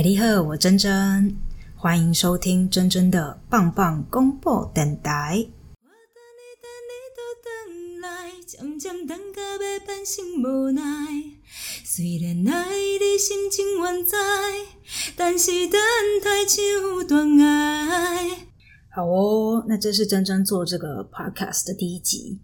哎，你好，我珍珍，欢迎收听珍珍的棒棒公布等待。我等你等你都等来，渐渐等到要半生无奈。虽然爱你心情远在，但是等太久断爱。好哦，那这是珍珍做这个 podcast 的第一集。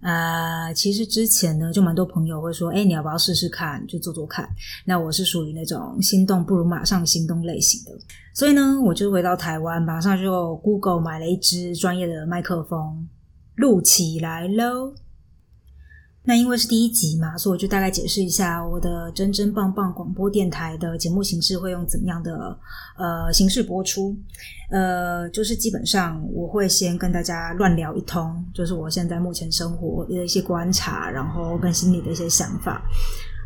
啊，其实之前呢，就蛮多朋友会说，哎，你要不要试试看，就做做看？那我是属于那种心动不如马上心动类型的，所以呢，我就回到台湾，马上就 Google 买了一支专业的麦克风，录起来喽。那因为是第一集嘛，所以我就大概解释一下我的真真棒棒广播电台的节目形式会用怎么样的呃形式播出。呃，就是基本上我会先跟大家乱聊一通，就是我现在目前生活的一些观察，然后跟心里的一些想法，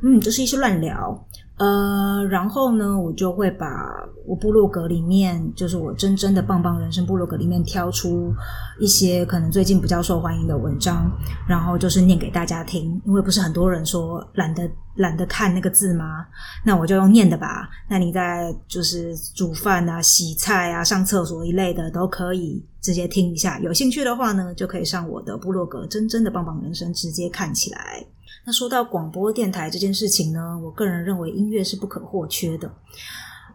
嗯，就是一些乱聊。呃，然后呢，我就会把我部落格里面，就是我真正的棒棒人生部落格里面挑出一些可能最近比较受欢迎的文章，然后就是念给大家听。因为不是很多人说懒得懒得看那个字吗？那我就用念的吧。那你在就是煮饭啊、洗菜啊、上厕所一类的都可以直接听一下。有兴趣的话呢，就可以上我的部落格“真正的棒棒人生”直接看起来。那说到广播电台这件事情呢，我个人认为音乐是不可或缺的，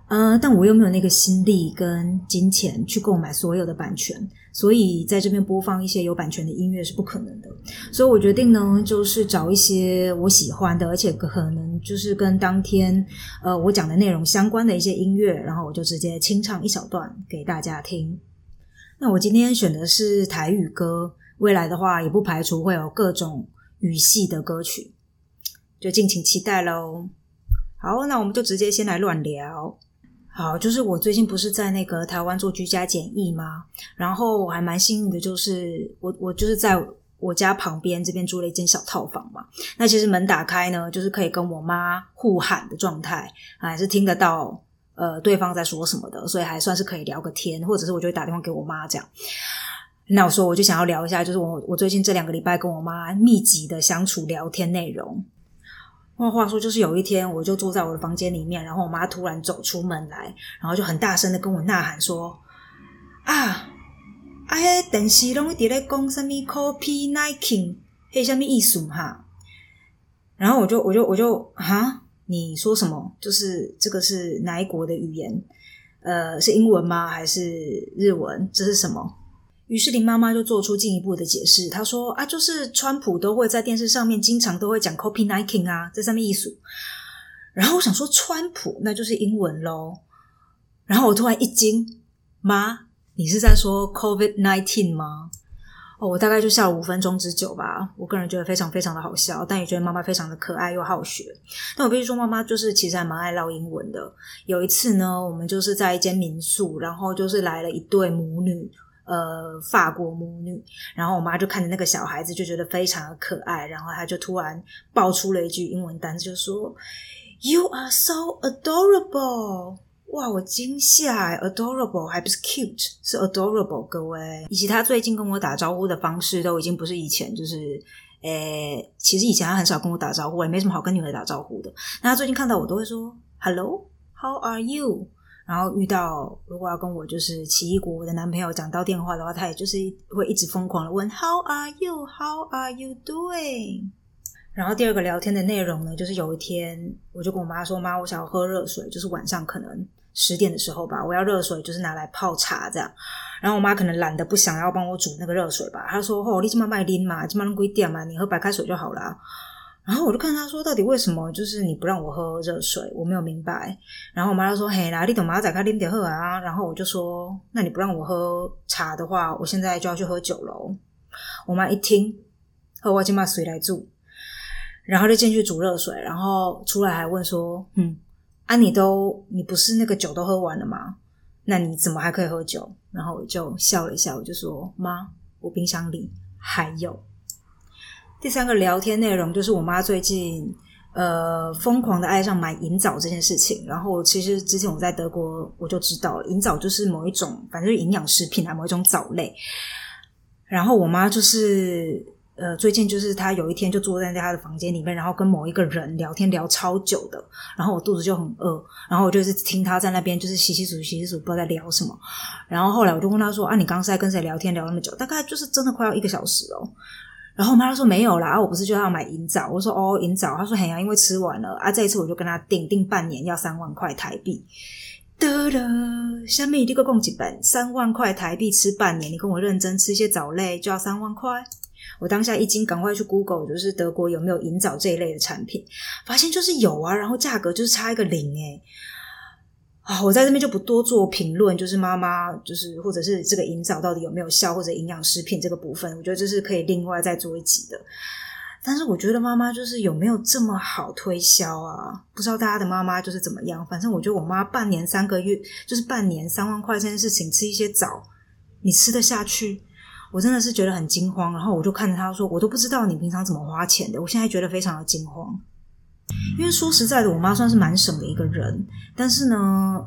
呃，但我又没有那个心力跟金钱去购买所有的版权，所以在这边播放一些有版权的音乐是不可能的。所以我决定呢，就是找一些我喜欢的，而且可能就是跟当天呃我讲的内容相关的一些音乐，然后我就直接清唱一小段给大家听。那我今天选的是台语歌，未来的话也不排除会有各种。语系的歌曲，就敬请期待喽。好，那我们就直接先来乱聊。好，就是我最近不是在那个台湾做居家检疫吗？然后我还蛮幸运的，就是我我就是在我家旁边这边租了一间小套房嘛。那其实门打开呢，就是可以跟我妈互喊的状态，还是听得到呃对方在说什么的，所以还算是可以聊个天，或者是我就会打电话给我妈这样。那我说，我就想要聊一下，就是我我最近这两个礼拜跟我妈密集的相处聊天内容。话话说，就是有一天，我就坐在我的房间里面，然后我妈突然走出门来，然后就很大声的跟我呐喊说：“啊，哎，电视拢伫咧讲什么 copy nineteen，嘿，什么意思哈？”然后我就我就我就哈，你说什么？就是这个是哪一国的语言？呃，是英文吗？还是日文？这是什么？于是林妈妈就做出进一步的解释，她说：“啊，就是川普都会在电视上面经常都会讲 copy nineteen 啊，在上面一数。”然后我想说，川普那就是英文喽。然后我突然一惊，妈，你是在说 covid nineteen 吗？哦，我大概就笑了五分钟之久吧。我个人觉得非常非常的好笑，但也觉得妈妈非常的可爱又好学。但我必须说，妈妈就是其实还蛮爱唠英文的。有一次呢，我们就是在一间民宿，然后就是来了一对母女。呃，法国母女，然后我妈就看着那个小孩子，就觉得非常的可爱，然后她就突然爆出了一句英文单词，就说：“You are so adorable！” 哇，我惊吓，adorable 还不是 cute，是 adorable，各位。以及她最近跟我打招呼的方式，都已经不是以前，就是，诶，其实以前她很少跟我打招呼，也没什么好跟女儿打招呼的。那她最近看到我都会说：“Hello，How are you？” 然后遇到如果要跟我就是奇异国的男朋友讲到电话的话，他也就是会一直疯狂的问 How are you? How are you doing? 然后第二个聊天的内容呢，就是有一天我就跟我妈说：“妈，我想要喝热水，就是晚上可能十点的时候吧，我要热水，就是拿来泡茶这样。”然后我妈可能懒得不想要帮我煮那个热水吧，她说：“哦，你今晚卖拎嘛，今晚贵点嘛，你喝白开水就好了。”然后我就看他说，到底为什么就是你不让我喝热水？我没有明白。然后我妈就说：“嘿啦，你等妈仔开拎点喝啊。”然后我就说：“那你不让我喝茶的话，我现在就要去喝酒喽。”我妈一听，喝我今把水来住，然后就进去煮热水，然后出来还问说：“嗯，啊，你都你不是那个酒都喝完了吗？那你怎么还可以喝酒？”然后我就笑了一下，我就说：“妈，我冰箱里还有。”第三个聊天内容就是我妈最近呃疯狂的爱上买银枣这件事情。然后其实之前我在德国我就知道银枣就是某一种反正营养食品啊，某一种藻类。然后我妈就是呃，最近就是她有一天就坐在她的房间里面，然后跟某一个人聊天聊超久的，然后我肚子就很饿，然后我就是听她在那边就是洗洗漱洗洗漱，不知道在聊什么。然后后来我就问她说：“啊，你刚刚在跟谁聊天聊那么久？大概就是真的快要一个小时哦。”然后我妈说：“没有啦，我不是就要买银枣？”我说：“哦，银枣。”她说：“很呀，因为吃完了啊。”这一次我就跟他订订半年要三万块台币。得了，下面一个共几本三万块台币吃半年，你跟我认真吃一些藻类就要三万块。我当下一惊，赶快去 Google，就是德国有没有银藻这一类的产品，发现就是有啊，然后价格就是差一个零诶。啊，我在这边就不多做评论，就是妈妈就是或者是这个银藻到底有没有效，或者营养食品这个部分，我觉得这是可以另外再做一集的。但是我觉得妈妈就是有没有这么好推销啊？不知道大家的妈妈就是怎么样，反正我觉得我妈半年三个月就是半年三万块这件事情，吃一些枣，你吃得下去？我真的是觉得很惊慌，然后我就看着她说：“我都不知道你平常怎么花钱的。”我现在觉得非常的惊慌，因为说实在的，我妈算是蛮省的一个人。但是呢，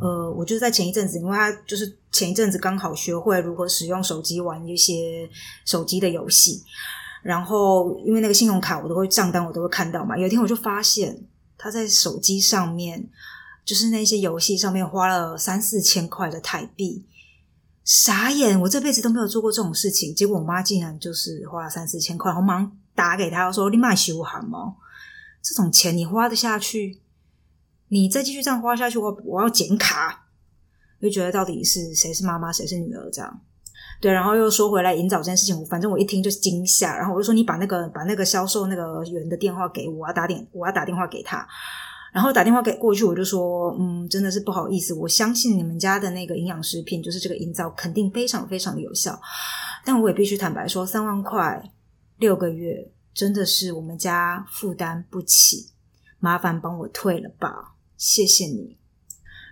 呃，我就是在前一阵子，因为她就是前一阵子刚好学会如何使用手机玩一些手机的游戏，然后因为那个信用卡我都会账单我都会看到嘛。有一天我就发现她在手机上面，就是那些游戏上面花了三四千块的台币。傻眼！我这辈子都没有做过这种事情，结果我妈竟然就是花了三四千块，我忙打给她说：“你买修好吗？这种钱你花得下去？你再继续这样花下去，我我要剪卡。”就觉得到底是谁是妈妈，谁是女儿这样？对，然后又说回来引导这件事情，我反正我一听就惊吓，然后我就说：“你把那个把那个销售那个员的电话给我，我要打电我要打电话给他。”然后打电话给过去，我就说，嗯，真的是不好意思，我相信你们家的那个营养食品，就是这个营造肯定非常非常的有效，但我也必须坦白说，三万块六个月真的是我们家负担不起，麻烦帮我退了吧，谢谢你。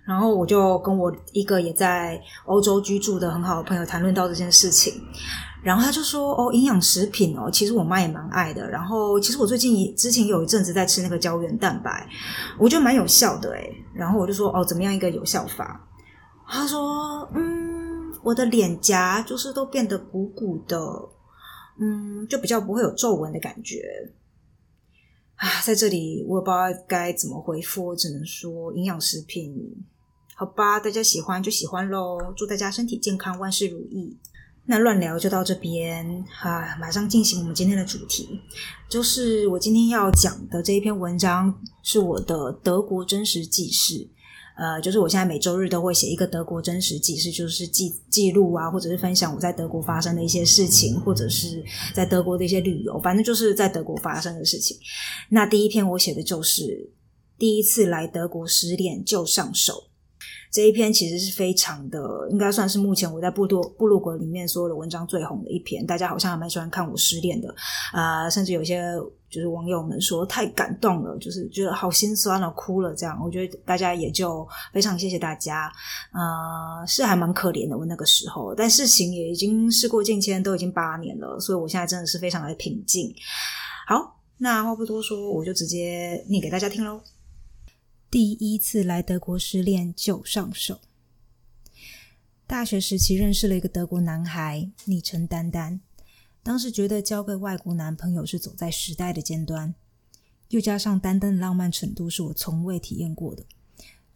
然后我就跟我一个也在欧洲居住的很好的朋友谈论到这件事情。然后他就说：“哦，营养食品哦，其实我妈也蛮爱的。然后其实我最近之前有一阵子在吃那个胶原蛋白，我觉得蛮有效的诶然后我就说：哦，怎么样一个有效法？他说：嗯，我的脸颊就是都变得鼓鼓的，嗯，就比较不会有皱纹的感觉。啊，在这里我也不知道该怎么回复，我只能说营养食品，好吧，大家喜欢就喜欢喽。祝大家身体健康，万事如意。”那乱聊就到这边啊！马上进行我们今天的主题，就是我今天要讲的这一篇文章是我的德国真实记事。呃，就是我现在每周日都会写一个德国真实记事，就是记记录啊，或者是分享我在德国发生的一些事情，或者是在德国的一些旅游，反正就是在德国发生的事情。那第一篇我写的就是第一次来德国失恋就上手。这一篇其实是非常的，应该算是目前我在部落部落格里面所有的文章最红的一篇。大家好像还蛮喜欢看我失恋的啊，甚至有些就是网友们说太感动了，就是觉得好心酸了，哭了这样。我觉得大家也就非常谢谢大家，呃，是还蛮可怜的我那个时候，但事情也已经事过境迁，都已经八年了，所以我现在真的是非常的平静。好，那话不多说，我就直接念给大家听喽。第一次来德国失恋就上手。大学时期认识了一个德国男孩，昵称丹丹。当时觉得交个外国男朋友是走在时代的尖端，又加上丹丹的浪漫程度是我从未体验过的，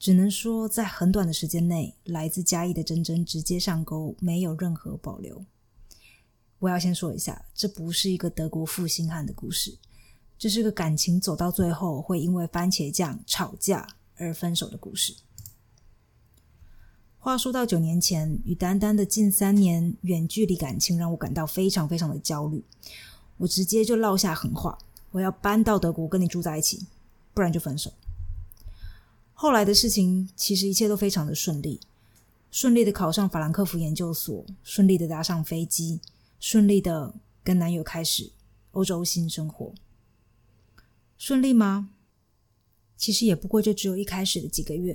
只能说在很短的时间内，来自嘉义的珍珍直接上钩，没有任何保留。我要先说一下，这不是一个德国负心汉的故事。这是个感情走到最后会因为番茄酱吵架而分手的故事。话说到九年前，与丹丹的近三年远距离感情让我感到非常非常的焦虑。我直接就落下狠话：我要搬到德国跟你住在一起，不然就分手。后来的事情其实一切都非常的顺利，顺利的考上法兰克福研究所，顺利的搭上飞机，顺利的跟男友开始欧洲新生活。顺利吗？其实也不过就只有一开始的几个月。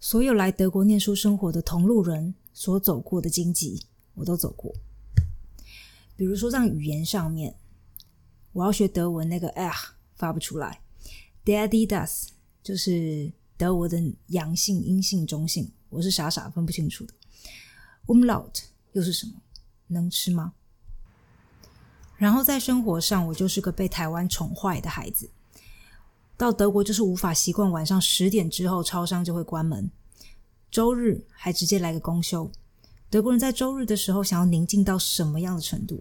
所有来德国念书生活的同路人所走过的荆棘，我都走过。比如说，在语言上面，我要学德文，那个 “ah” 发不出来，“daddy does” 就是德文的阳性、阴性、中性，我是傻傻分不清楚的。“umlaut” 又是什么？能吃吗？然后在生活上，我就是个被台湾宠坏的孩子。到德国就是无法习惯晚上十点之后超商就会关门，周日还直接来个公休。德国人在周日的时候想要宁静到什么样的程度？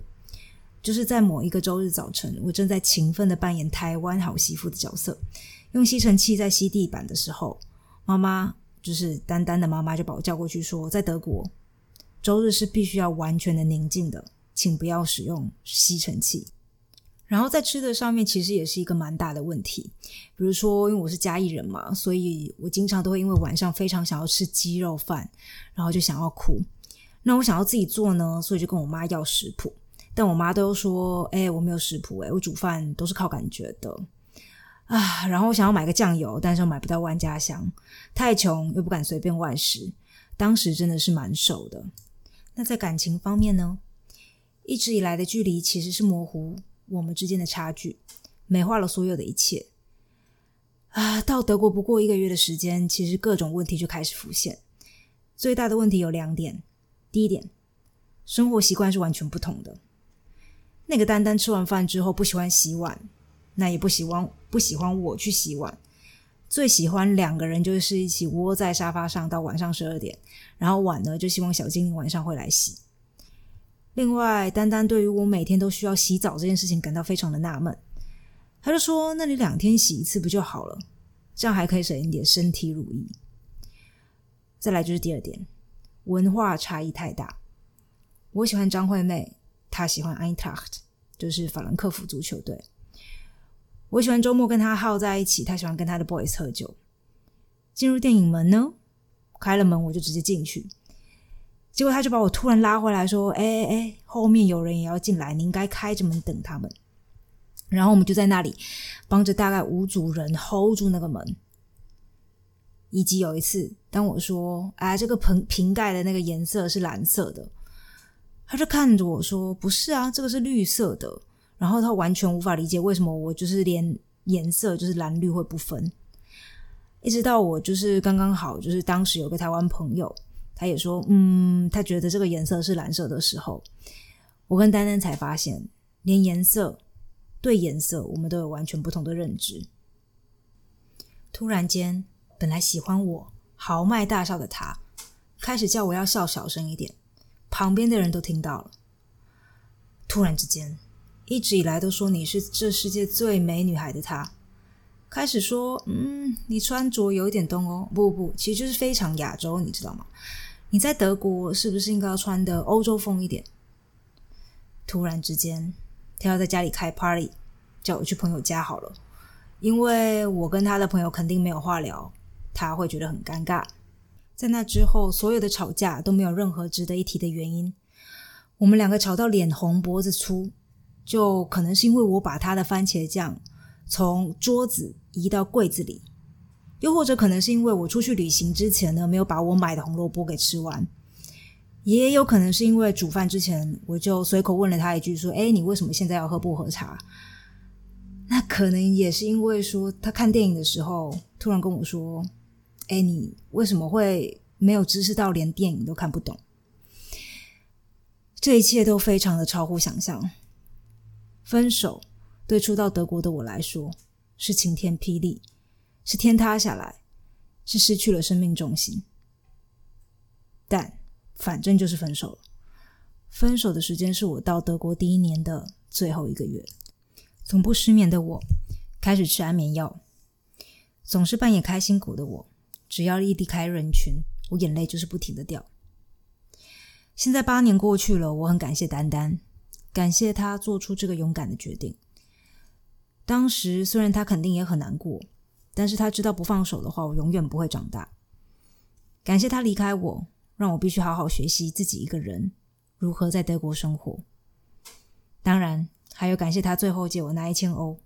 就是在某一个周日早晨，我正在勤奋的扮演台湾好媳妇的角色，用吸尘器在吸地板的时候，妈妈就是丹丹的妈妈就把我叫过去说，在德国周日是必须要完全的宁静的。请不要使用吸尘器。然后在吃的上面，其实也是一个蛮大的问题。比如说，因为我是嘉义人嘛，所以我经常都会因为晚上非常想要吃鸡肉饭，然后就想要哭。那我想要自己做呢，所以就跟我妈要食谱。但我妈都说：“哎，我没有食谱，哎，我煮饭都是靠感觉的啊。”然后我想要买个酱油，但是又买不到万家香，太穷又不敢随便外食。当时真的是蛮瘦的。那在感情方面呢？一直以来的距离其实是模糊我们之间的差距，美化了所有的一切。啊，到德国不过一个月的时间，其实各种问题就开始浮现。最大的问题有两点：第一点，生活习惯是完全不同的。那个丹丹吃完饭之后不喜欢洗碗，那也不喜欢不喜欢我去洗碗，最喜欢两个人就是一起窝在沙发上到晚上十二点，然后碗呢就希望小精灵晚上会来洗。另外，丹丹对于我每天都需要洗澡这件事情感到非常的纳闷，他就说：“那你两天洗一次不就好了？这样还可以省一点身体乳液。”再来就是第二点，文化差异太大。我喜欢张惠妹，她喜欢 Eintracht，就是法兰克福足球队。我喜欢周末跟她耗在一起，她喜欢跟她的 boys 喝酒。进入电影门呢，开了门我就直接进去。结果他就把我突然拉回来，说：“哎哎哎，后面有人也要进来，你应该开着门等他们。”然后我们就在那里帮着大概五组人 hold 住那个门。以及有一次，当我说：“哎，这个瓶瓶盖的那个颜色是蓝色的。”他就看着我说：“不是啊，这个是绿色的。”然后他完全无法理解为什么我就是连颜色就是蓝绿会不分。一直到我就是刚刚好，就是当时有个台湾朋友。他也说，嗯，他觉得这个颜色是蓝色的时候，我跟丹丹才发现，连颜色对颜色，我们都有完全不同的认知。突然间，本来喜欢我豪迈大笑的他，开始叫我要笑小声一点，旁边的人都听到了。突然之间，一直以来都说你是这世界最美女孩的他，开始说，嗯，你穿着有一点东欧，不不不，其实就是非常亚洲，你知道吗？你在德国是不是应该要穿的欧洲风一点？突然之间，他要在家里开 party，叫我去朋友家好了，因为我跟他的朋友肯定没有话聊，他会觉得很尴尬。在那之后，所有的吵架都没有任何值得一提的原因。我们两个吵到脸红脖子粗，就可能是因为我把他的番茄酱从桌子移到柜子里。又或者可能是因为我出去旅行之前呢，没有把我买的红萝卜给吃完，也有可能是因为煮饭之前我就随口问了他一句说：“哎，你为什么现在要喝薄荷茶？”那可能也是因为说他看电影的时候突然跟我说：“哎，你为什么会没有知识到连电影都看不懂？”这一切都非常的超乎想象。分手对初到德国的我来说是晴天霹雳。是天塌下来，是失去了生命重心，但反正就是分手了。分手的时间是我到德国第一年的最后一个月。从不失眠的我开始吃安眠药，总是扮演开心果的我，只要一离开人群，我眼泪就是不停的掉。现在八年过去了，我很感谢丹丹，感谢他做出这个勇敢的决定。当时虽然他肯定也很难过。但是他知道不放手的话，我永远不会长大。感谢他离开我，让我必须好好学习自己一个人如何在德国生活。当然，还有感谢他最后借我那一千欧，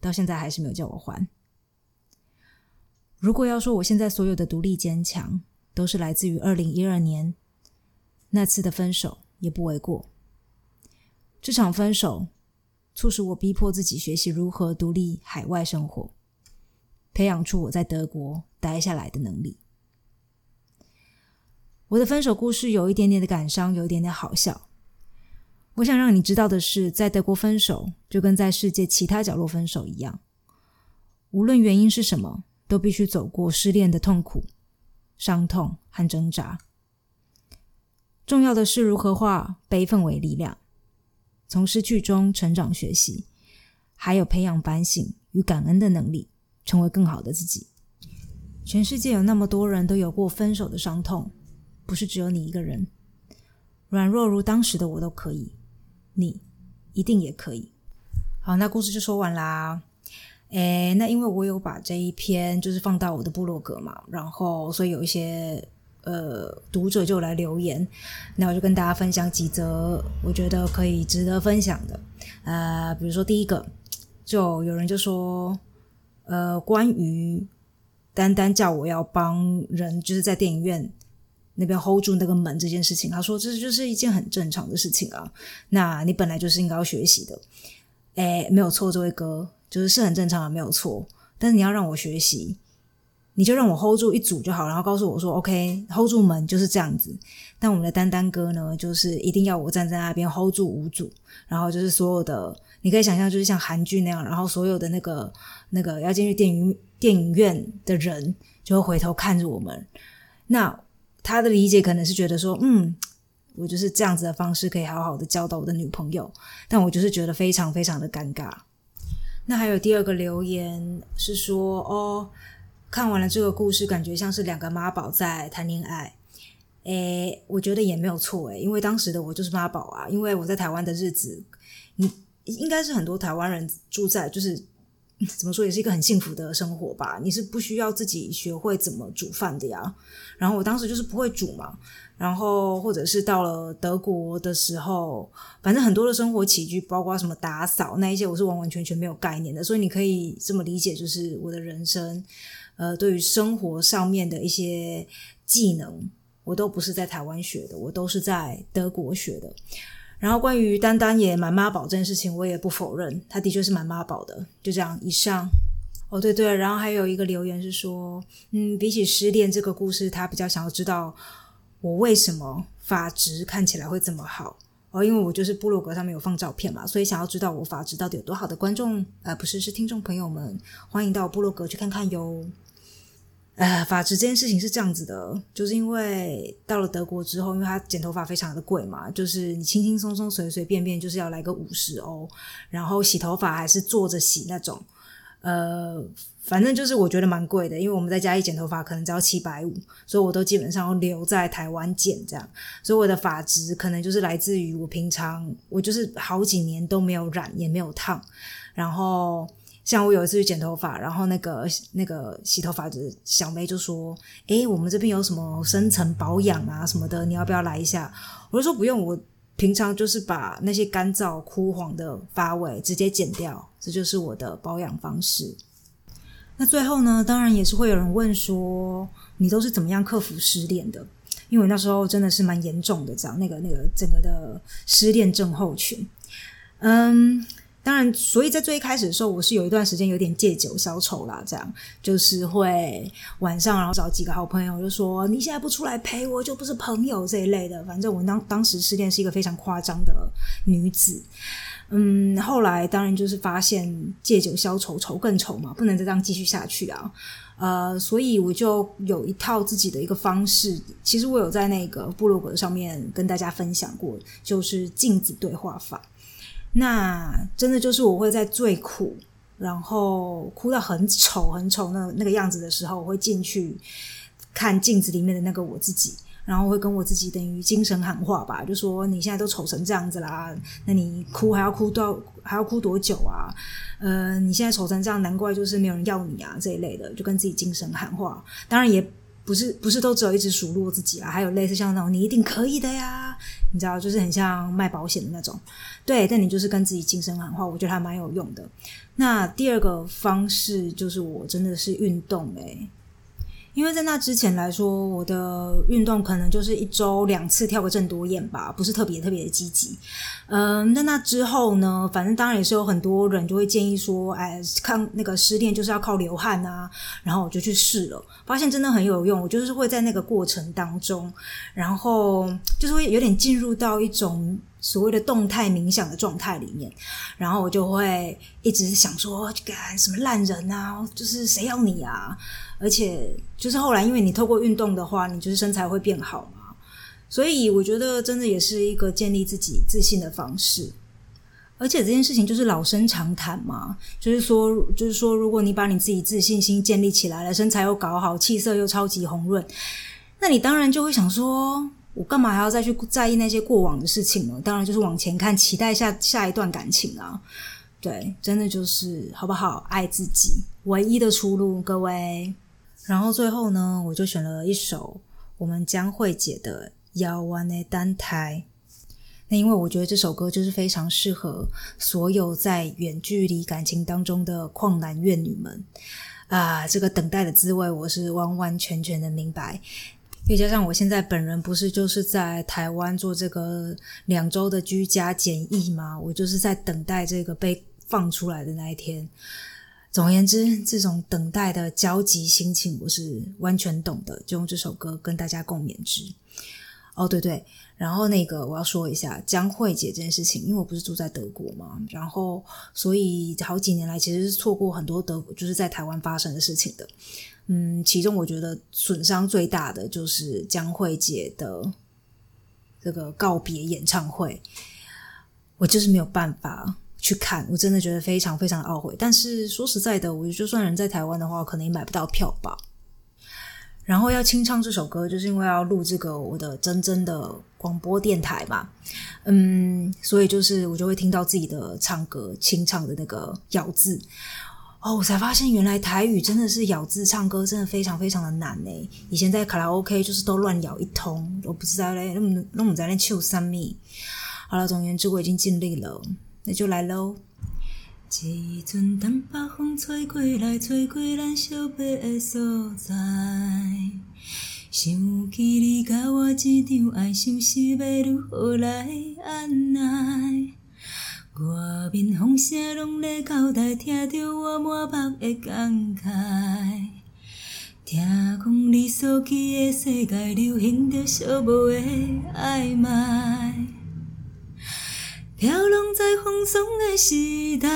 到现在还是没有叫我还。如果要说我现在所有的独立坚强，都是来自于二零一二年那次的分手，也不为过。这场分手促使我逼迫自己学习如何独立海外生活。培养出我在德国待下来的能力。我的分手故事有一点点的感伤，有一点点好笑。我想让你知道的是，在德国分手就跟在世界其他角落分手一样，无论原因是什么，都必须走过失恋的痛苦、伤痛和挣扎。重要的是如何化悲愤为力量，从失去中成长学习，还有培养反省与感恩的能力，成为更好的自己。全世界有那么多人都有过分手的伤痛，不是只有你一个人。软弱如当时的我都可以。你一定也可以。好，那故事就说完啦。诶，那因为我有把这一篇就是放到我的部落格嘛，然后所以有一些呃读者就来留言，那我就跟大家分享几则我觉得可以值得分享的。呃，比如说第一个，就有人就说，呃，关于丹丹叫我要帮人，就是在电影院。那边 hold 住那个门这件事情，他说这就是一件很正常的事情啊。那你本来就是应该要学习的，哎，没有错，这位哥就是是很正常的，没有错。但是你要让我学习，你就让我 hold 住一组就好，然后告诉我说 OK，hold 住门就是这样子。但我们的丹丹哥呢，就是一定要我站在那边 hold 住五组，然后就是所有的，你可以想象就是像韩剧那样，然后所有的那个那个要进去电影电影院的人就会回头看着我们，那。他的理解可能是觉得说，嗯，我就是这样子的方式可以好好的教导我的女朋友，但我就是觉得非常非常的尴尬。那还有第二个留言是说，哦，看完了这个故事，感觉像是两个妈宝在谈恋爱。诶，我觉得也没有错诶，因为当时的我就是妈宝啊，因为我在台湾的日子，你应该是很多台湾人住在就是。怎么说也是一个很幸福的生活吧？你是不需要自己学会怎么煮饭的呀。然后我当时就是不会煮嘛，然后或者是到了德国的时候，反正很多的生活起居，包括什么打扫那一些，我是完完全全没有概念的。所以你可以这么理解，就是我的人生，呃，对于生活上面的一些技能，我都不是在台湾学的，我都是在德国学的。然后关于丹丹也蛮妈宝这件事情，我也不否认，他的确是蛮妈宝的。就这样，以上。哦，对对，然后还有一个留言是说，嗯，比起失恋这个故事，他比较想要知道我为什么发质看起来会这么好。哦，因为我就是部落格上面有放照片嘛，所以想要知道我发质到底有多好的观众，呃，不是，是听众朋友们，欢迎到部落格去看看哟。呃，发质这件事情是这样子的，就是因为到了德国之后，因为他剪头发非常的贵嘛，就是你轻轻松松、随随便便就是要来个五十欧，然后洗头发还是坐着洗那种，呃，反正就是我觉得蛮贵的，因为我们在家里剪头发可能只要七百五，所以我都基本上留在台湾剪这样，所以我的发质可能就是来自于我平常我就是好几年都没有染也没有烫，然后。像我有一次去剪头发，然后那个那个洗头发的小妹就说：“诶，我们这边有什么深层保养啊什么的，你要不要来一下？”我就说：“不用，我平常就是把那些干燥枯黄的发尾直接剪掉，这就是我的保养方式。”那最后呢，当然也是会有人问说：“你都是怎么样克服失恋的？”因为那时候真的是蛮严重的，这样那个那个整个的失恋症候群，嗯。当然，所以在最一开始的时候，我是有一段时间有点借酒消愁啦，这样就是会晚上然后找几个好朋友，就说你现在不出来陪我，就不是朋友这一类的。反正我当当时失恋是一个非常夸张的女子，嗯，后来当然就是发现借酒消愁，愁更愁嘛，不能再这样继续下去啊，呃，所以我就有一套自己的一个方式，其实我有在那个部落格上面跟大家分享过，就是镜子对话法。那真的就是我会在最苦，然后哭到很丑很丑那那个样子的时候，我会进去看镜子里面的那个我自己，然后会跟我自己等于精神喊话吧，就说你现在都丑成这样子啦，那你哭还要哭到还要哭多久啊？呃，你现在丑成这样，难怪就是没有人要你啊这一类的，就跟自己精神喊话。当然也。不是不是都只有一直数落自己啦，还有类似像那种你一定可以的呀，你知道，就是很像卖保险的那种。对，但你就是跟自己精神喊话，我觉得还蛮有用的。那第二个方式就是我真的是运动诶。因为在那之前来说，我的运动可能就是一周两次跳个正多燕吧，不是特别特别的积极。嗯，那那之后呢？反正当然也是有很多人就会建议说，哎，看那个失恋就是要靠流汗啊。然后我就去试了，发现真的很有用。我就是会在那个过程当中，然后就是会有点进入到一种所谓的动态冥想的状态里面，然后我就会一直想说，干什么烂人啊，就是谁要你啊？而且就是后来，因为你透过运动的话，你就是身材会变好嘛，所以我觉得真的也是一个建立自己自信的方式。而且这件事情就是老生常谈嘛，就是说，就是说，如果你把你自己自信心建立起来了，身材又搞好，气色又超级红润，那你当然就会想说，我干嘛还要再去在意那些过往的事情呢？当然就是往前看，期待下下一段感情啊。对，真的就是好不好？爱自己，唯一的出路，各位。然后最后呢，我就选了一首我们江慧姐的《遥远的单台》。那因为我觉得这首歌就是非常适合所有在远距离感情当中的旷男怨女们啊，这个等待的滋味我是完完全全的明白。又加上我现在本人不是就是在台湾做这个两周的居家检疫吗？我就是在等待这个被放出来的那一天。总而言之，这种等待的焦急心情我是完全懂的，就用这首歌跟大家共勉之。哦，对对。然后那个我要说一下江慧姐这件事情，因为我不是住在德国嘛，然后所以好几年来其实是错过很多德就是在台湾发生的事情的。嗯，其中我觉得损伤最大的就是江慧姐的这个告别演唱会，我就是没有办法去看，我真的觉得非常非常懊悔。但是说实在的，我就算人在台湾的话，可能也买不到票吧。然后要清唱这首歌，就是因为要录这个我的真真的广播电台嘛，嗯，所以就是我就会听到自己的唱歌清唱的那个咬字，哦，我才发现原来台语真的是咬字唱歌真的非常非常的难呢。以前在卡拉 OK 就是都乱咬一通，我不知道嘞，那么那么在那唱三米。好了，总而言之我已经尽力了，那就来喽。一阵东北风吹过来，吹过咱相别的所在。想起你甲我这场爱，情是要如何来安奈？外面风声拢在交代，听着我满腹的感慨。听讲你所去的世界，流行着寂寞的暧昧。飘浪在风霜的时代，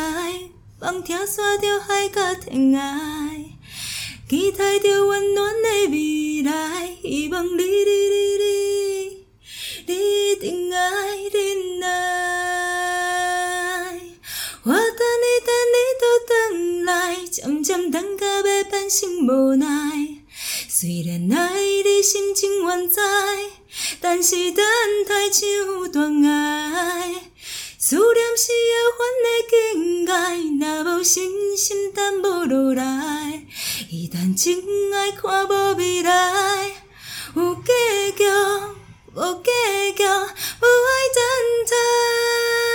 梦听散着海角天涯，期待着温暖的未来，希望你你你你，你一定爱忍耐。我等你等你都等来，渐渐等到要变成无奈。虽然爱你心情愿知，但是等太像断爱。思念是会犯的境界，若无信心，等无如来。一旦真爱看无未来，有计较，无计较，无爱等待。